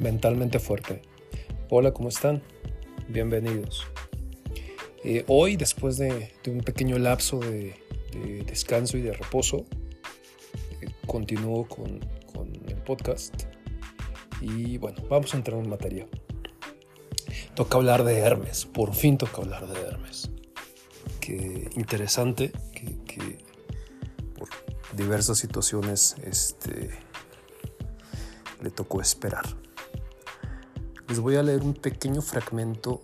mentalmente fuerte. Hola, ¿cómo están? Bienvenidos. Eh, hoy, después de, un pequeño lapso de, descanso y de reposo, eh, continúo con, el podcast y bueno, vamos a entrar en materia. Toca hablar de Hermes, por fin toca hablar de Hermes. Qué interesante que, que por diversas situaciones este, le tocó esperar. Les voy a leer un pequeño fragmento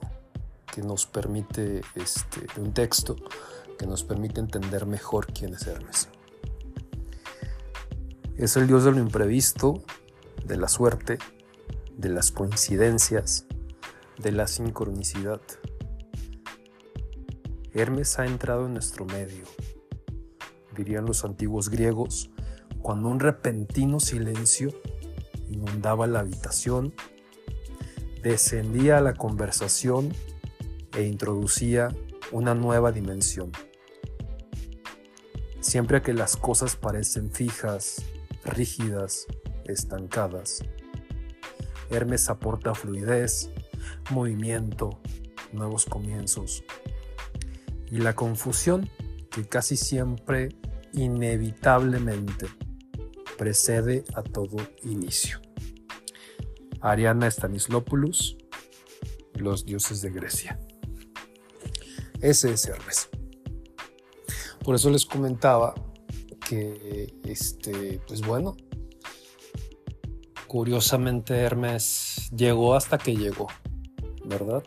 que nos permite, este, un texto que nos permite entender mejor quién es Hermes. Es el dios de lo imprevisto, de la suerte, de las coincidencias, de la sincronicidad. Hermes ha entrado en nuestro medio, dirían los antiguos griegos, cuando un repentino silencio inundaba la habitación, descendía a la conversación e introducía una nueva dimensión. Siempre que las cosas parecen fijas, rígidas, estancadas, Hermes aporta fluidez, movimiento, nuevos comienzos. Y la confusión que casi siempre, inevitablemente, precede a todo inicio. Ariana Stanislopoulos, Los dioses de Grecia. Ese es Hermes. Por eso les comentaba que, este, pues bueno, curiosamente Hermes llegó hasta que llegó, ¿verdad?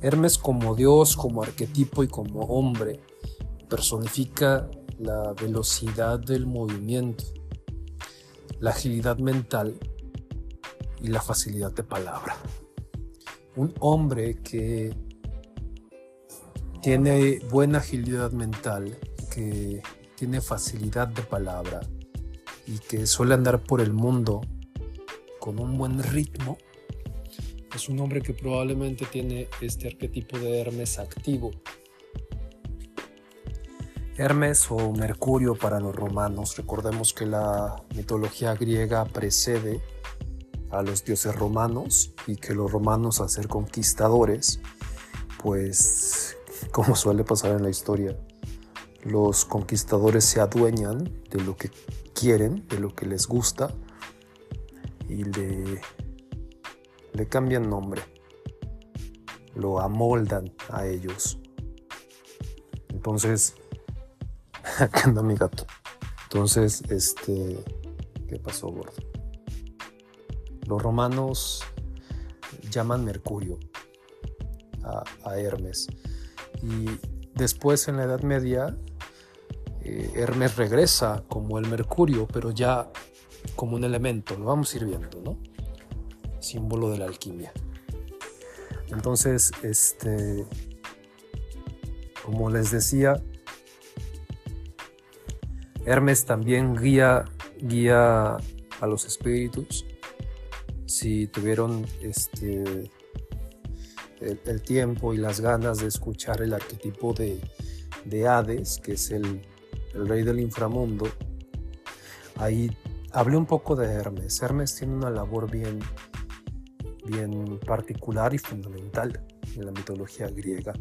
Hermes como dios, como arquetipo y como hombre personifica la velocidad del movimiento, la agilidad mental y la facilidad de palabra. Un hombre que tiene buena agilidad mental, que tiene facilidad de palabra y que suele andar por el mundo con un buen ritmo, es un hombre que probablemente tiene este arquetipo de Hermes activo, Hermes o Mercurio para los romanos. Recordemos que la mitología griega precede a los dioses romanos y que los romanos al ser conquistadores, pues como suele pasar en la historia, los conquistadores se adueñan de lo que quieren, de lo que les gusta y le, cambian nombre, lo amoldan a ellos. Entonces, Acá anda mi gato. Entonces, este, ¿qué pasó, gordo? Los romanos llaman Mercurio a, Hermes. Y después, en la Edad Media, eh, Hermes regresa como el Mercurio, pero ya como un elemento. Lo vamos a ir viendo, ¿no? Símbolo de la alquimia. Entonces, este, como les decía, Hermes también guía, guía a los espíritus. Si tuvieron este, el, tiempo y las ganas de escuchar el arquetipo de, Hades, que es el, rey del inframundo, ahí hablé un poco de Hermes. Hermes tiene una labor bien, bien particular y fundamental en la mitología griega.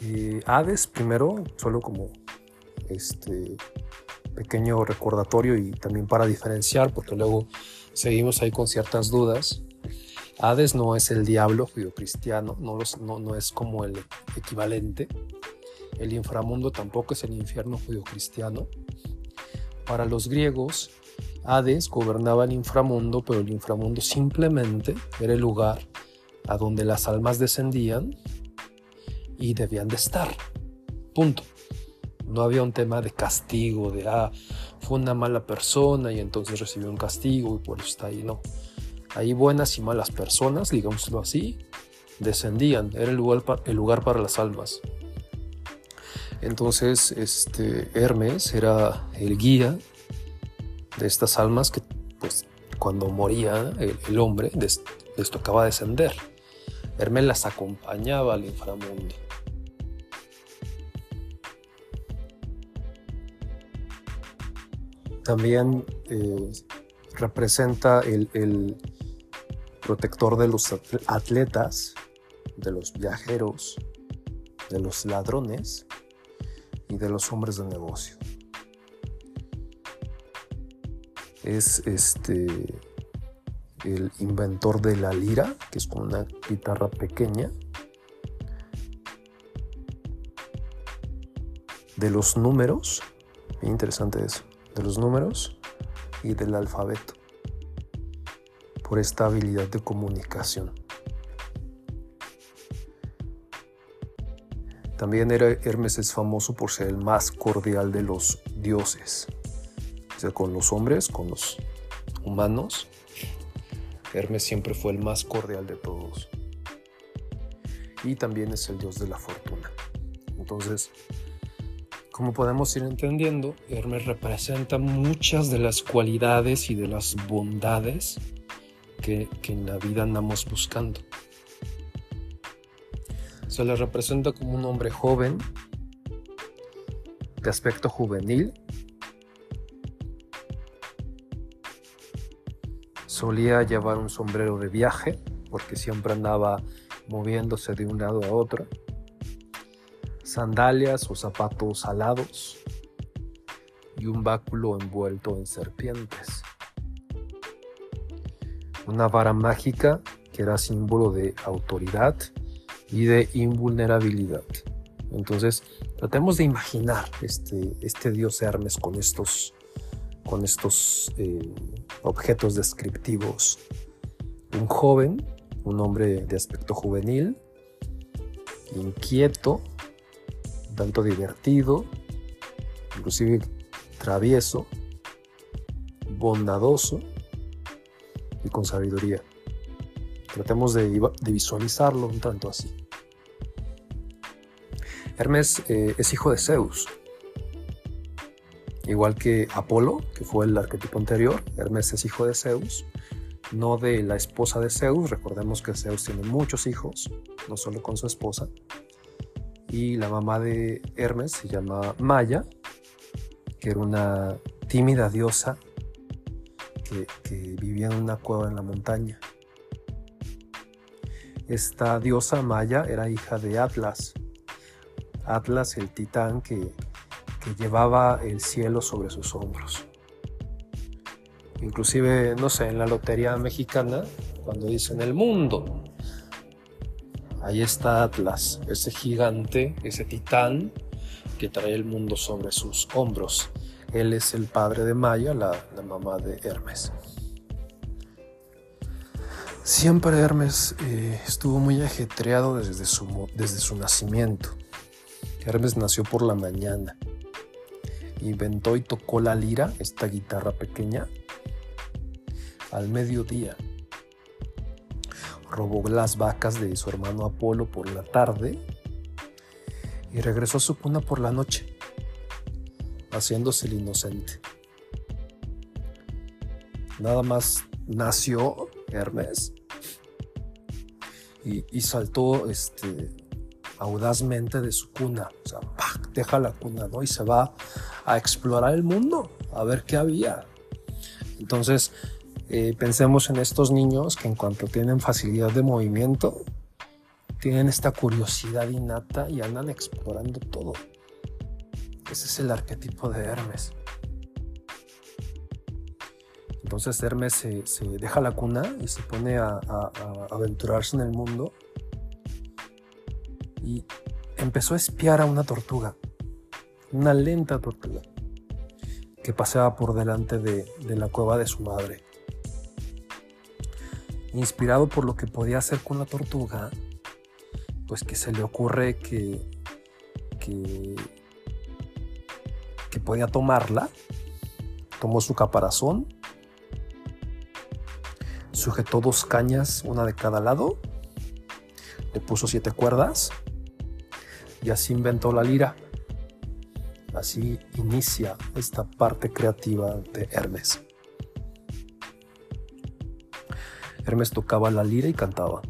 Eh, Hades, primero, solo como este pequeño recordatorio y también para diferenciar, porque luego seguimos ahí con ciertas dudas. Hades no es el diablo judio-cristiano, no, es como el equivalente. El inframundo tampoco es el infierno judio-cristiano. Para los griegos, Hades gobernaba el inframundo, pero el inframundo simplemente era el lugar a donde las almas descendían y debían de estar. Punto. No había un tema de castigo, de, ah, fue una mala persona y entonces recibió un castigo y por eso está ahí. No. Ahí buenas y malas personas, digámoslo así, descendían. Era el lugar, para las almas. Entonces, este, Hermes era el guía de estas almas que, pues, cuando moría el, hombre, les tocaba descender. Hermes las acompañaba al inframundo. También eh, representa el, protector de los atletas, de los viajeros, de los ladrones y de los hombres de negocio. Es este el inventor de la lira, que es como una guitarra pequeña, de los números, interesante eso, de los números y del alfabeto, por esta habilidad de comunicación. También Hermes es famoso por ser el más cordial de los dioses, o sea, con los hombres, con los humanos Hermes siempre fue el más cordial de todos. Y también es el dios de la fortuna. Entonces, como podemos ir entendiendo, Hermes representa muchas de las cualidades y de las bondades que, en la vida andamos buscando. Se le representa como un hombre joven, de aspecto juvenil, Solía llevar un sombrero de viaje porque siempre andaba moviéndose de un lado a otro. Sandalias o zapatos alados y un báculo envuelto en serpientes. Una vara mágica que era símbolo de autoridad y de invulnerabilidad. Entonces, tratemos de imaginar este, este dios Hermes con estos, con estos eh, objetos descriptivos. Un joven, un hombre de aspecto juvenil, inquieto, tanto divertido, inclusive travieso, bondadoso y con sabiduría. Tratemos de, visualizarlo un tanto así. Hermes eh, es hijo de Zeus, Igual que Apolo, que fue el arquetipo anterior, Hermes es hijo de Zeus, no de la esposa de Zeus. Recordemos que Zeus tiene muchos hijos, no solo con su esposa. Y la mamá de Hermes se llama Maya, que era una tímida diosa que, que vivía en una cueva en la montaña. Esta diosa Maya era hija de Atlas. Atlas, el titán que llevaba el cielo sobre sus hombros. Inclusive, no sé, en la lotería mexicana, cuando dicen el mundo, ahí está Atlas, ese gigante, ese titán que trae el mundo sobre sus hombros. Él es el padre de Maya, la, mamá de Hermes. Siempre Hermes eh, estuvo muy ajetreado desde su, desde su nacimiento. Hermes nació por la mañana inventó y tocó la lira, esta guitarra pequeña, al mediodía. Robó las vacas de su hermano Apolo por la tarde y regresó a su cuna por la noche, haciéndose el inocente. Nada más nació Hermes y, saltó este, audazmente de su cuna, o sea, deja la cuna, ¿no? Y se va a explorar el mundo, a ver qué había. Entonces, eh, pensemos en estos niños que en cuanto tienen facilidad de movimiento, tienen esta curiosidad innata y andan explorando todo. Ese es el arquetipo de Hermes. Entonces Hermes se, deja la cuna y se pone a aventurarse en el mundo y empezó a espiar a una tortuga, una lenta tortuga, que paseaba por delante de, la cueva de su madre. Inspirado por lo que podía hacer con la tortuga, pues que se le ocurre que, que, podía tomarla, tomó su caparazón, sujetó dos cañas, una de cada lado, le puso siete cuerdas y así inventó la lira. Así inicia esta parte creativa de Hermes. Hermes tocaba la lira y cantaba.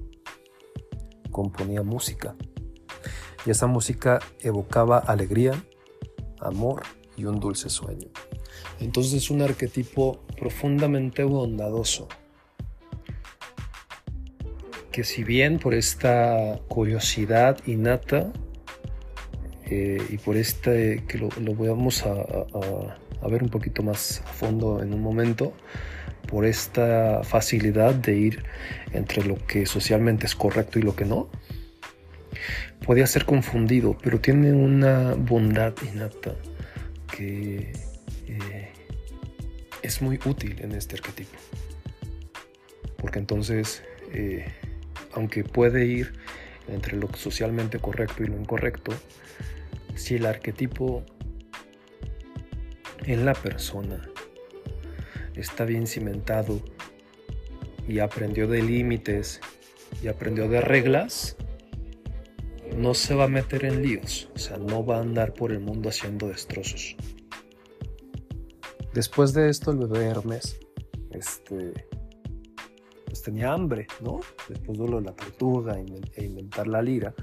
Componía música. Y esa música evocaba alegría, amor y un dulce sueño. Entonces es un arquetipo profundamente bondadoso. Que si bien por esta curiosidad innata eh, y por este que lo, lo vamos a, a, ver un poquito más a fondo en un momento, por esta facilidad de ir entre lo que socialmente es correcto y lo que no, podía ser confundido, pero tiene una bondad innata que eh, es muy útil en este arquetipo. Porque entonces, eh, aunque puede ir entre lo socialmente correcto y lo incorrecto, si el arquetipo en la persona está bien cimentado y aprendió de límites y aprendió de reglas, no se va a meter en líos, o sea, no va a andar por el mundo haciendo destrozos. Después de esto, el bebé Hermes, este, pues tenía hambre, ¿no? Después de lo de la tortuga e inventar la lira.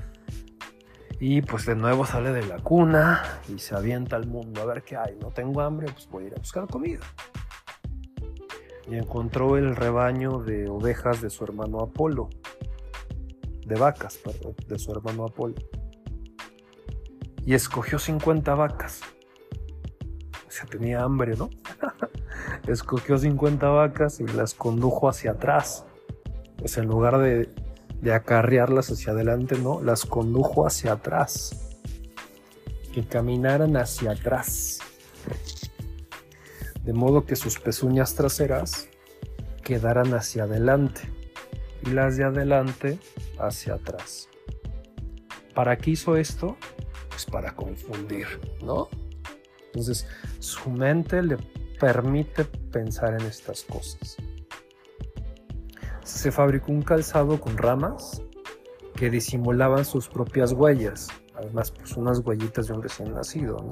Y pues de nuevo sale de la cuna y se avienta al mundo a ver qué hay. No tengo hambre, pues voy a ir a buscar comida. Y encontró el rebaño de ovejas de su hermano Apolo, de vacas, perdón, de su hermano Apolo. Y escogió 50 vacas. O sea, tenía hambre, ¿no? escogió 50 vacas y las condujo hacia atrás. Pues en lugar de, de acarrearlas hacia adelante, no, las condujo hacia atrás. Que caminaran hacia atrás. De modo que sus pezuñas traseras quedaran hacia adelante y las de adelante hacia atrás. ¿Para qué hizo esto? Pues para confundir, ¿no? Entonces, su mente le permite pensar en estas cosas. Se fabricó un calzado con ramas que disimulaban sus propias huellas, además pues unas huellitas de un recién nacido, ¿no?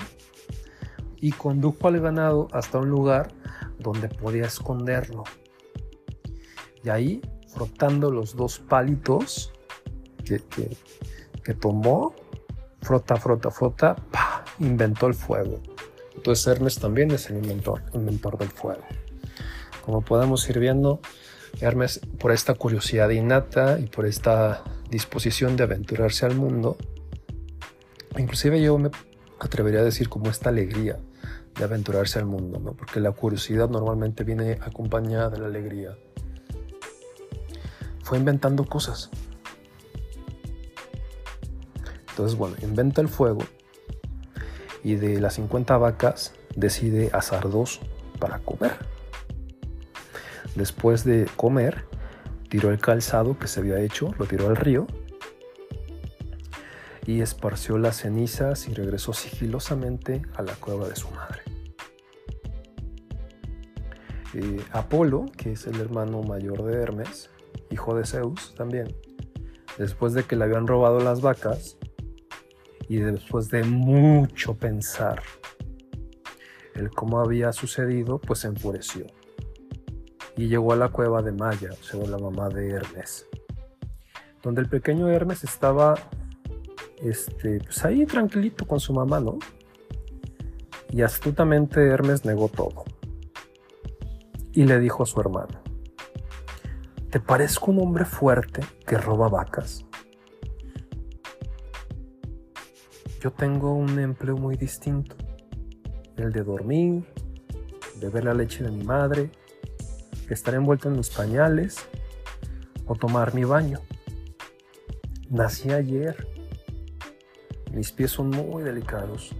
Y condujo al ganado hasta un lugar donde podía esconderlo. Y ahí frotando los dos palitos que, que, tomó, frota, frota, frota, inventó el fuego. Entonces Hermes también es el inventor, inventor del fuego. Como podemos ir viendo, Hermes, por esta curiosidad innata y por esta disposición de aventurarse al mundo, inclusive yo me atrevería a decir como esta alegría de aventurarse al mundo, ¿no? porque la curiosidad normalmente viene acompañada de la alegría fue inventando cosas. Entonces, bueno, inventa el fuego y de las 50 vacas decide asar dos para comer. Después de comer, tiró el calzado que se había hecho, lo tiró al río y esparció las cenizas y regresó sigilosamente a la cueva de su madre. Eh, Apolo, que es el hermano mayor de Hermes, hijo de Zeus también, después de que le habían robado las vacas y después de mucho pensar el cómo había sucedido, pues se enfureció y llegó a la cueva de Maya, sea, la mamá de Hermes, donde el pequeño Hermes estaba este, pues ahí tranquilito con su mamá, ¿no? Y astutamente Hermes negó todo y le dijo a su hermano, ¿Te parezco un hombre fuerte que roba vacas? Yo tengo un empleo muy distinto, el de dormir, beber la leche de mi madre, estar envuelto en mis pañales o tomar mi baño. Nací ayer, mis pies son muy delicados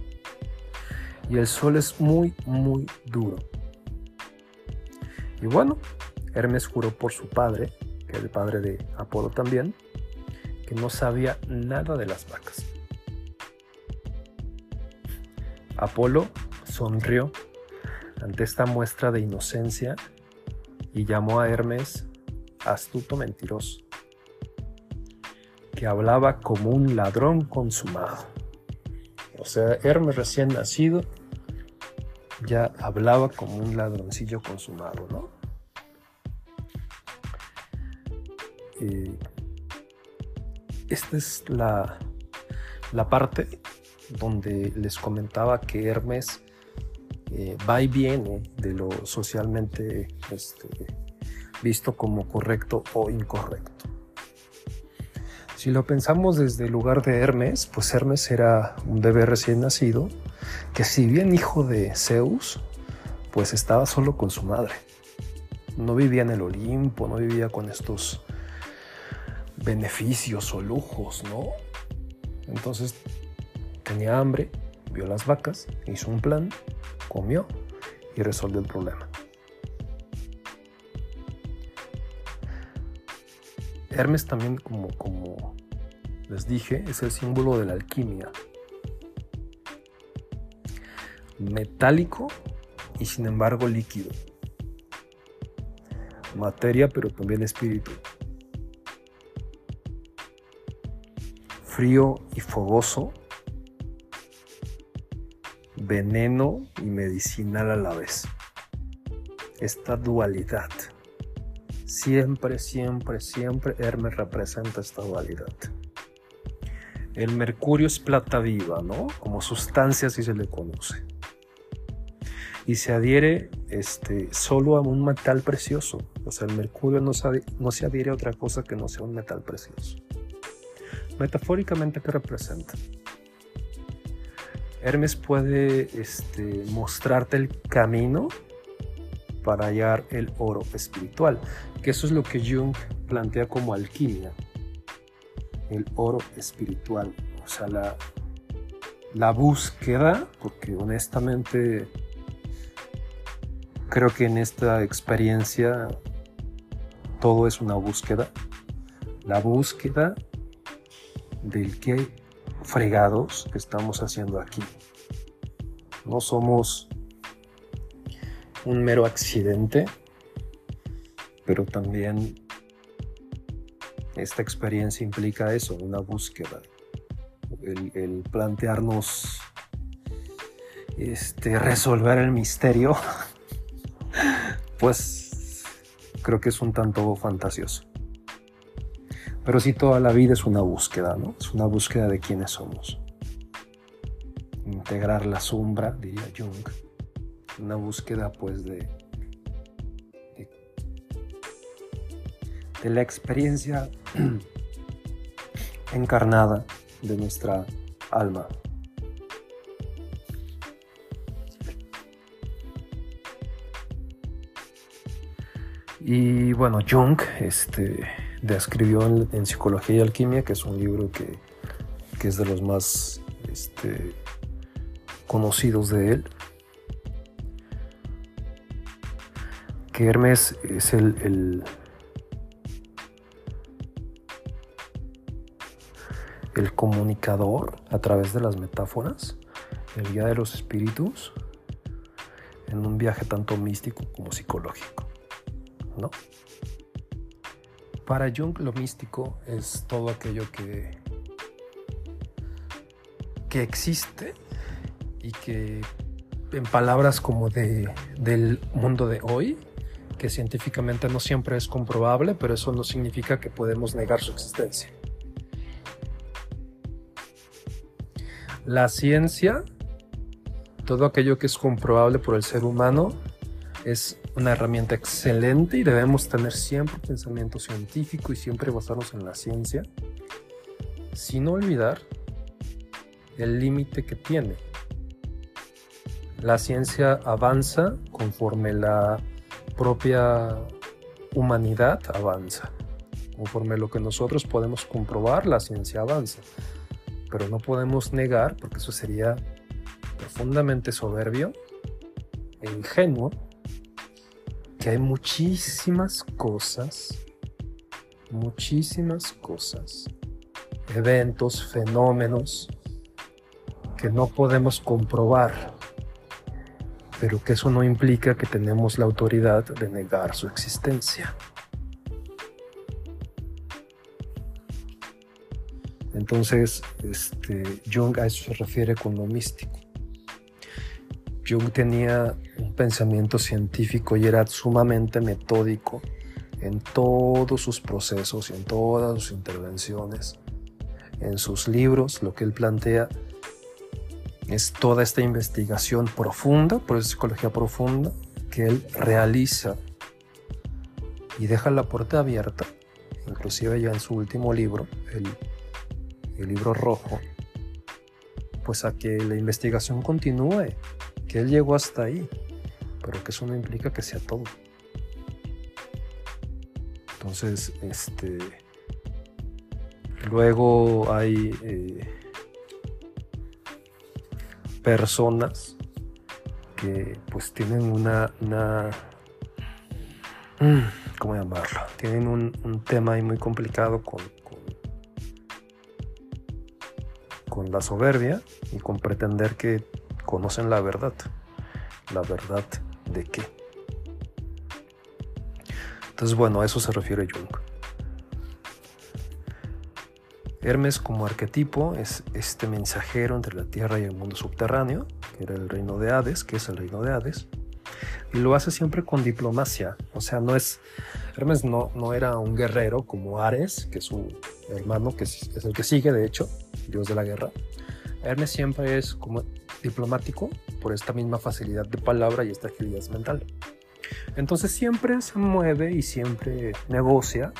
y el sol es muy, muy duro. Y bueno, Hermes juró por su padre, que es el padre de Apolo también, que no sabía nada de las vacas. Apolo sonrió ante esta muestra de inocencia y llamó a Hermes astuto mentiroso, que hablaba como un ladrón consumado. O sea, Hermes recién nacido ya hablaba como un ladroncillo consumado, ¿no? Eh, esta es la, la parte donde les comentaba que Hermes eh, va y viene de lo socialmente este, visto como correcto o incorrecto. Si lo pensamos desde el lugar de Hermes, pues Hermes era un bebé recién nacido que si bien hijo de Zeus, pues estaba solo con su madre. No vivía en el Olimpo, no vivía con estos beneficios o lujos, ¿no? Entonces tenía hambre, vio las vacas, hizo un plan, comió y resolvió el problema. Hermes también, como, como les dije, es el símbolo de la alquimia. Metálico y sin embargo líquido. Materia pero también espíritu. Frío y fogoso. Veneno y medicinal a la vez. Esta dualidad. Siempre, siempre, siempre Hermes representa esta dualidad. El mercurio es plata viva, ¿no? Como sustancia así se le conoce. Y se adhiere este, solo a un metal precioso. O sea, el mercurio no se, no se adhiere a otra cosa que no sea un metal precioso. Metafóricamente, ¿qué representa? Hermes puede este, mostrarte el camino para hallar el oro espiritual, que eso es lo que Jung plantea como alquimia el oro espiritual, o sea, la búsqueda, porque honestamente creo que en esta experiencia todo es una búsqueda, la búsqueda del que fregados que estamos haciendo aquí. No somos un mero accidente, pero también esta experiencia implica eso, una búsqueda, el, plantearnos este, resolver el misterio, pues creo que es un tanto fantasioso. Pero sí toda la vida es una búsqueda, ¿no? Es una búsqueda de quiénes somos. Integrar la sombra, diría Jung. Una búsqueda pues de de la experiencia encarnada de nuestra alma. Y bueno, Jung este, describió en, Psicología y Alquimia, que es un libro que, es de los más este, conocidos de él, que Hermes es el el comunicador a través de las metáforas, el guía de los espíritus, en un viaje tanto místico como psicológico. ¿No? Para Jung lo místico es todo aquello que, que existe y que en palabras como de, del mundo de hoy, que científicamente no siempre es comprobable, pero eso no significa que podemos negar su existencia. La ciencia, todo aquello que es comprobable por el ser humano, es una herramienta excelente y debemos tener siempre pensamiento científico y siempre basarnos en la ciencia, sin olvidar el límite que tiene. La ciencia avanza conforme la propia humanidad avanza. Conforme lo que nosotros podemos comprobar, la ciencia avanza pero no podemos negar, porque eso sería profundamente soberbio e ingenuo, que hay muchísimas cosas, muchísimas cosas, eventos, fenómenos que no podemos comprobar, pero que eso no implica que tenemos la autoridad de negar su existencia. Entonces, este, Jung a eso se refiere con lo místico. Jung tenía un pensamiento científico y era sumamente metódico en todos sus procesos y en todas sus intervenciones. En sus libros, lo que él plantea es toda esta investigación profunda, por eso psicología profunda, que él realiza y deja la puerta abierta, inclusive ya en su último libro, el libro rojo, pues a que la investigación continúe, él llegó hasta ahí, pero que eso no implica que sea todo. Entonces, este, luego hay eh, personas que pues tienen una, una mm, ¿cómo llamarlo? Tienen un, tema ahí muy complicado con, con, la soberbia y con pretender que conocen la verdad. ¿La verdad de qué? Entonces, bueno, a eso se refiere Jung. Hermes como arquetipo es este mensajero entre la tierra y el mundo subterráneo, que era el reino de Hades, que es el reino de Hades, y lo hace siempre con diplomacia, o sea, no es, Hermes no, no era un guerrero como Ares, que es su hermano, que es, el que sigue, de hecho, dios de la guerra. Hermes siempre es como diplomático por esta misma facilidad de palabra y esta agilidad mental. Entonces siempre se mueve y siempre negocia,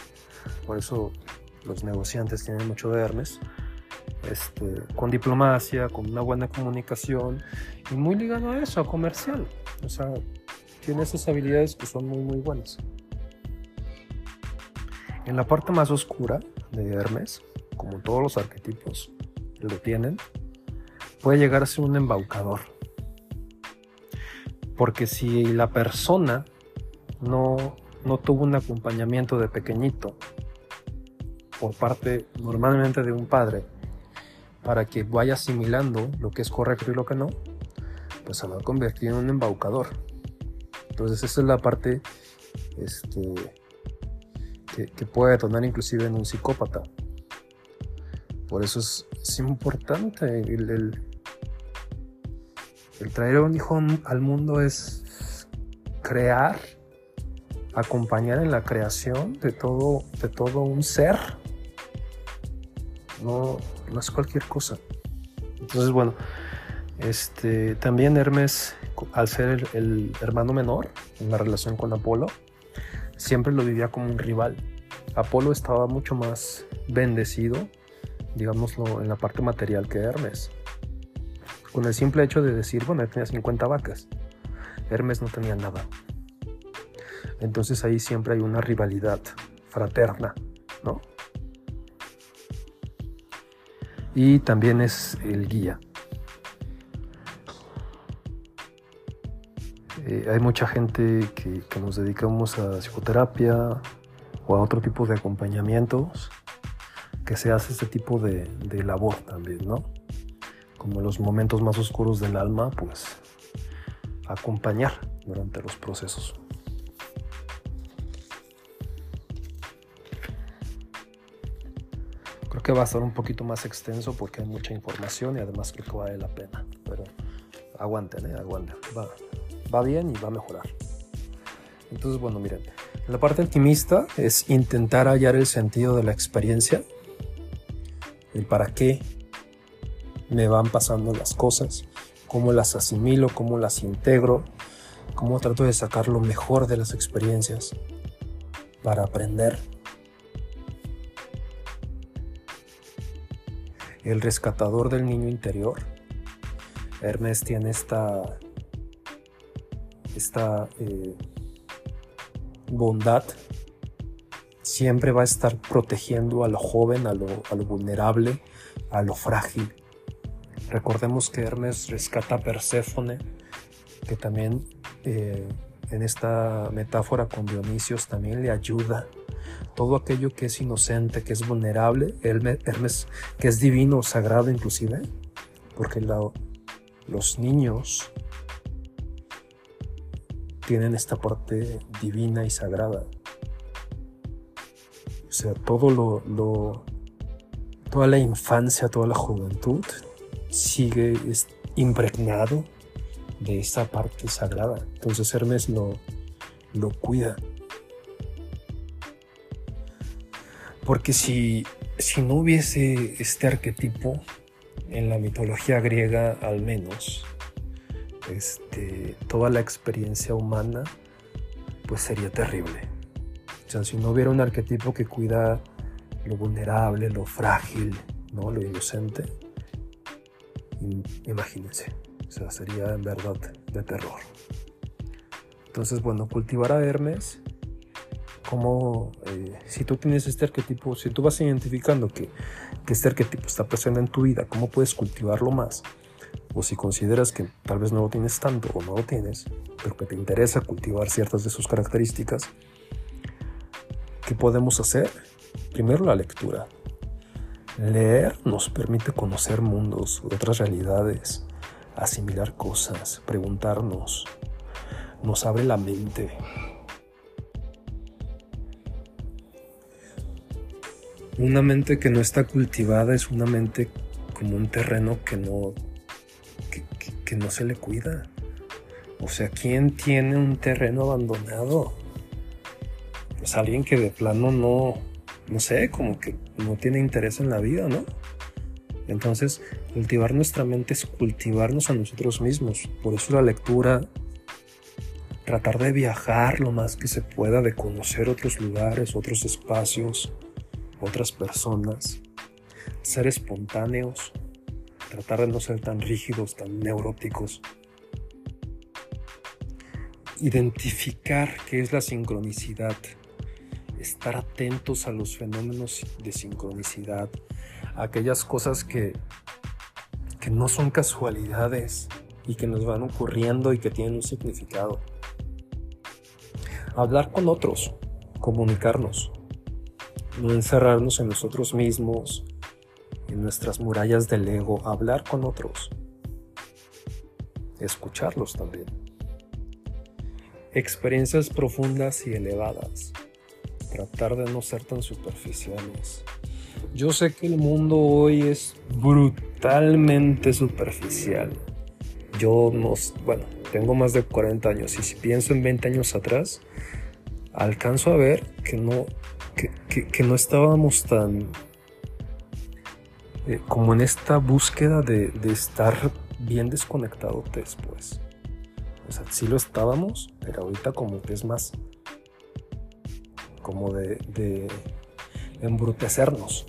por eso los negociantes tienen mucho de Hermes, este, con diplomacia, con una buena comunicación y muy ligado a eso, a comercial. O sea, tiene esas habilidades que son muy, muy buenas. En la parte más oscura de Hermes, como todos los arquetipos lo tienen, puede llegar a ser un embaucador. Porque si la persona no, no tuvo un acompañamiento de pequeñito por parte normalmente de un padre para que vaya asimilando lo que es correcto y lo que no, pues se va a convertir en un embaucador. Entonces esa es la parte este, que, puede detonar inclusive en un psicópata. Por eso es, importante el, traer a un hijo al mundo es crear, acompañar en la creación de todo, de todo un ser no, no es cualquier cosa. Entonces, bueno, este, también Hermes, al ser el, hermano menor en la relación con Apolo, siempre lo vivía como un rival. Apolo estaba mucho más bendecido, digámoslo, en la parte material que Hermes. Con el simple hecho de decir, bueno, él tenía 50 vacas, Hermes no tenía nada. Entonces ahí siempre hay una rivalidad fraterna, ¿no? y también es el guía. Eh, hay mucha gente que, nos dedicamos a psicoterapia o a otro tipo de acompañamientos que se hace este tipo de, de labor también, ¿no? Como los momentos más oscuros del alma, pues acompañar durante los procesos. que va a estar un poquito más extenso porque hay mucha información y además creo que vale la pena. Pero aguanten, ¿eh? aguanten. Va, va bien y va a mejorar. Entonces, bueno, miren, la parte optimista es intentar hallar el sentido de la experiencia, el para qué me van pasando las cosas, cómo las asimilo, cómo las integro, cómo trato de sacar lo mejor de las experiencias para aprender el rescatador del niño interior. Hermes tiene esta, esta eh, bondad. Siempre va a estar protegiendo a lo joven, a lo, vulnerable, a lo frágil. Recordemos que Hermes rescata a Perséfone, que también eh, en esta metáfora con Dionisios también le ayuda todo aquello que es inocente, que es vulnerable, Hermes, que es divino, sagrado inclusive, porque los niños tienen esta parte divina y sagrada. O sea, todo lo, toda la infancia, toda la juventud sigue impregnado de esta parte sagrada. Entonces Hermes lo, lo cuida. Porque si, si no hubiese este arquetipo, en la mitología griega al menos, este, toda la experiencia humana pues sería terrible. O sea, si no hubiera un arquetipo que cuida lo vulnerable, lo frágil, ¿no? lo inocente, imagínense, o sea, sería en verdad de terror. Entonces, bueno, cultivar a Hermes, como eh, si tú tienes este arquetipo, si tú vas identificando que, que este arquetipo está presente en tu vida, ¿cómo puedes cultivarlo más? O si consideras que tal vez no lo tienes tanto o no lo tienes, pero que te interesa cultivar ciertas de sus características, ¿qué podemos hacer? Primero la lectura. Leer nos permite conocer mundos, otras realidades, asimilar cosas, preguntarnos, nos abre la mente. Una mente que no está cultivada es una mente como un terreno que no, que, no se le cuida. O sea, ¿quién tiene un terreno abandonado? Pues alguien que de plano no, no sé, como que no tiene interés en la vida, ¿no? Entonces, cultivar nuestra mente es cultivarnos a nosotros mismos. Por eso la lectura tratar de viajar lo más que se pueda, de conocer otros lugares, otros espacios, otras personas, ser espontáneos, tratar de no ser tan rígidos, tan neuróticos. Identificar qué es la sincronicidad, estar atentos a los fenómenos de sincronicidad, aquellas cosas que, que no son casualidades y que nos van ocurriendo y que tienen un significado hablar con otros, comunicarnos, no encerrarnos en nosotros mismos, en nuestras murallas del ego, hablar con otros, escucharlos también. Experiencias profundas y elevadas, tratar de no ser tan superficiales. Yo sé que el mundo hoy es brutalmente superficial. Yo no, bueno, tengo más de 40 años y si pienso en 20 años atrás, alcanzo a ver que no, que, no estábamos tan eh, como en esta búsqueda de, estar bien desconectado después. O sea, sí lo estábamos, pero ahorita como que es más como de, embrutecernos.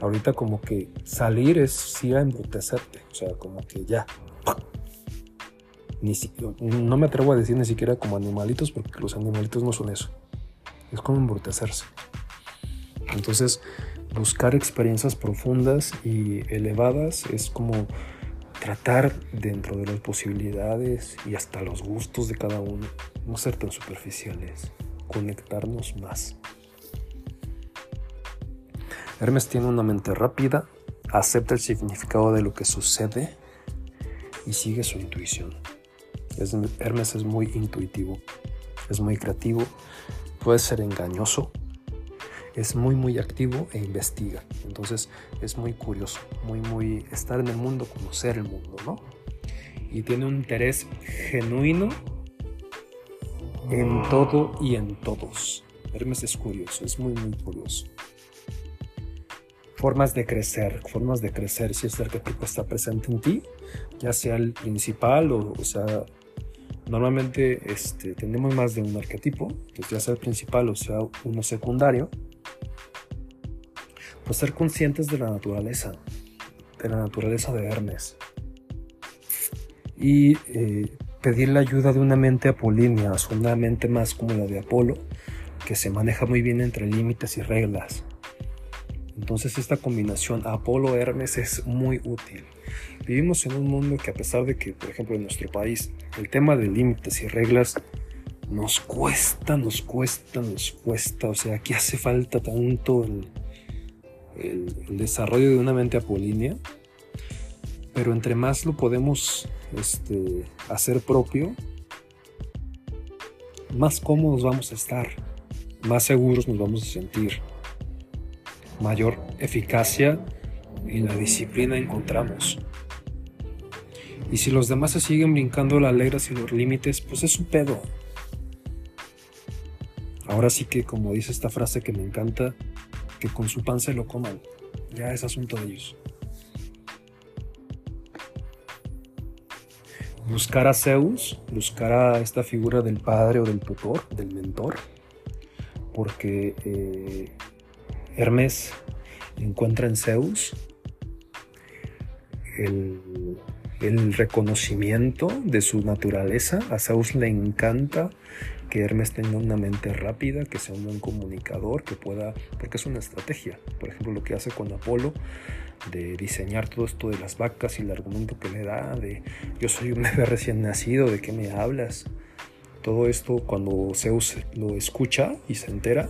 Ahorita como que salir es sí a embrutecerte, o sea, como que ya, no me atrevo a decir ni siquiera como animalitos, porque los animalitos no son eso. Es como embrutecerse. Entonces, buscar experiencias profundas y elevadas es como tratar dentro de las posibilidades y hasta los gustos de cada uno, no ser tan superficiales, conectarnos más. Hermes tiene una mente rápida, acepta el significado de lo que sucede y sigue su intuición. Hermes es muy intuitivo, es muy creativo, puede ser engañoso, es muy muy activo e investiga. Entonces es muy curioso, muy muy estar en el mundo, conocer el mundo, ¿no? Y tiene un interés genuino en todo y en todos. Hermes es curioso, es muy muy curioso. Formas de crecer, formas de crecer si este arquetipo está presente en ti, ya sea el principal o, o sea Normalmente este, tenemos más de un arquetipo, que ya sea el principal o sea uno secundario, pues ser conscientes de la naturaleza, de la naturaleza de Hermes. Y eh, pedir la ayuda de una mente apolínea, una mente más como la de Apolo, que se maneja muy bien entre límites y reglas. Entonces esta combinación Apolo-Hermes es muy útil. Vivimos en un mundo que a pesar de que, por ejemplo, en nuestro país, el tema de límites y reglas nos cuesta, nos cuesta, nos cuesta. O sea, aquí hace falta tanto el, desarrollo de una mente apolínea. Pero entre más lo podemos este, hacer propio, más cómodos vamos a estar, más seguros nos vamos a sentir mayor eficacia y la disciplina encontramos. Y si los demás se siguen brincando las reglas y los límites, pues es un pedo. Ahora sí que, como dice esta frase que me encanta, que con su pan se lo coman. Ya es asunto de ellos. Buscar a Zeus, buscar a esta figura del padre o del tutor, del mentor, porque eh, Hermes encuentra en Zeus el, el, reconocimiento de su naturaleza. A Zeus le encanta que Hermes tenga una mente rápida, que sea un buen comunicador, que pueda, porque es una estrategia. Por ejemplo, lo que hace con Apolo de diseñar todo esto de las vacas y el argumento que le da de yo soy un bebé recién nacido, ¿de qué me hablas? Todo esto cuando Zeus lo escucha y se entera,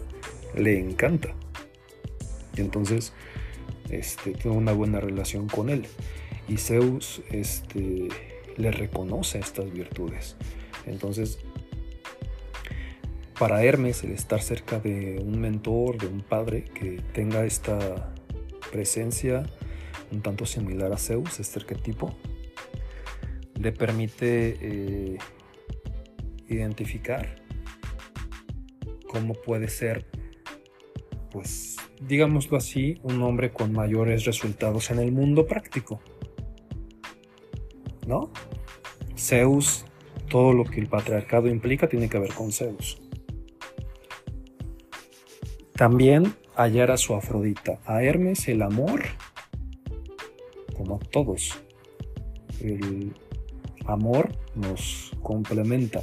le encanta. Y entonces este, tiene una buena relación con él. Y Zeus este, le reconoce estas virtudes. Entonces, para Hermes, el estar cerca de un mentor, de un padre que tenga esta presencia un tanto similar a Zeus, este arquetipo, le permite eh, identificar cómo puede ser, pues, digámoslo así, un hombre con mayores resultados en el mundo práctico. ¿No? Zeus, todo lo que el patriarcado implica tiene que ver con Zeus. También hallar a su Afrodita, a Hermes el amor todos. El amor nos complementa.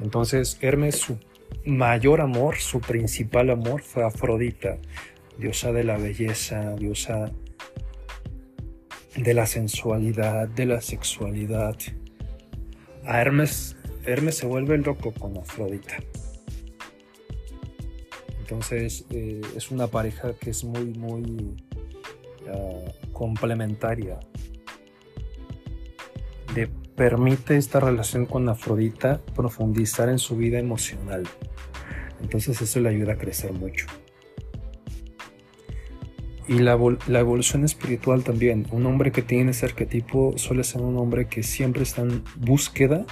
Entonces Hermes, su mayor amor, su principal amor fue Afrodita, diosa de la belleza, diosa de la sensualidad, de la sexualidad. A Hermes, Hermes se vuelve loco con Afrodita. Entonces eh, es una pareja que es muy, muy complementaria. Le permite esta relación con Afrodita profundizar en su vida emocional. Entonces eso le ayuda a crecer mucho. Y la, evolución espiritual también. Un hombre que tiene ese arquetipo suele ser un hombre que siempre está en búsqueda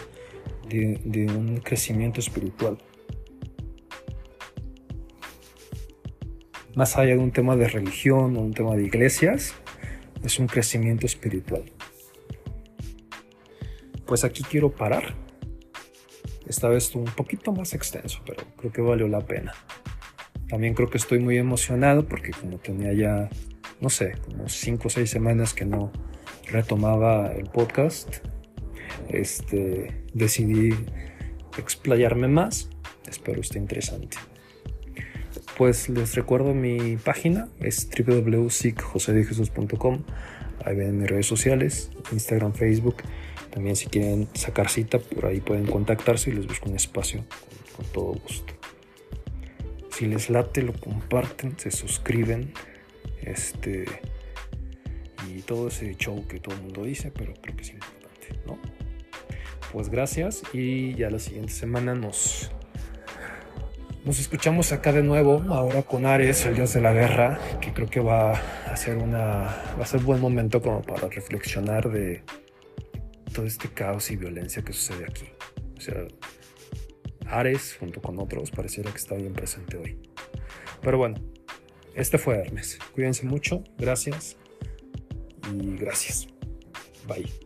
de, de un crecimiento espiritual. más allá de un tema de religión o un tema de iglesias, es un crecimiento espiritual. Pues aquí quiero parar. Esta vez un poquito más extenso, pero creo que valió la pena. También creo que estoy muy emocionado porque como tenía ya, no sé, como 5 o 6 semanas que no retomaba el podcast, este, decidí explayarme más. Espero esté interesante pues les recuerdo mi página, es www.sicjosedejesus.com. Ahí ven mis redes sociales, Instagram, Facebook. También si quieren sacar cita, por ahí pueden contactarse y les busco un espacio con, todo gusto. Si les late, lo comparten, se suscriben. Este. Y todo ese show que todo el mundo dice, pero creo que es importante, ¿no? Pues gracias y ya la siguiente semana nos nos escuchamos acá de nuevo, ahora con Ares, el dios de la guerra, que creo que va a ser una va a ser buen momento como para reflexionar de todo este caos y violencia que sucede aquí. O sea, Ares junto con otros pareciera que está bien presente hoy. Pero bueno, este fue Hermes. Cuídense mucho, gracias y gracias. Bye.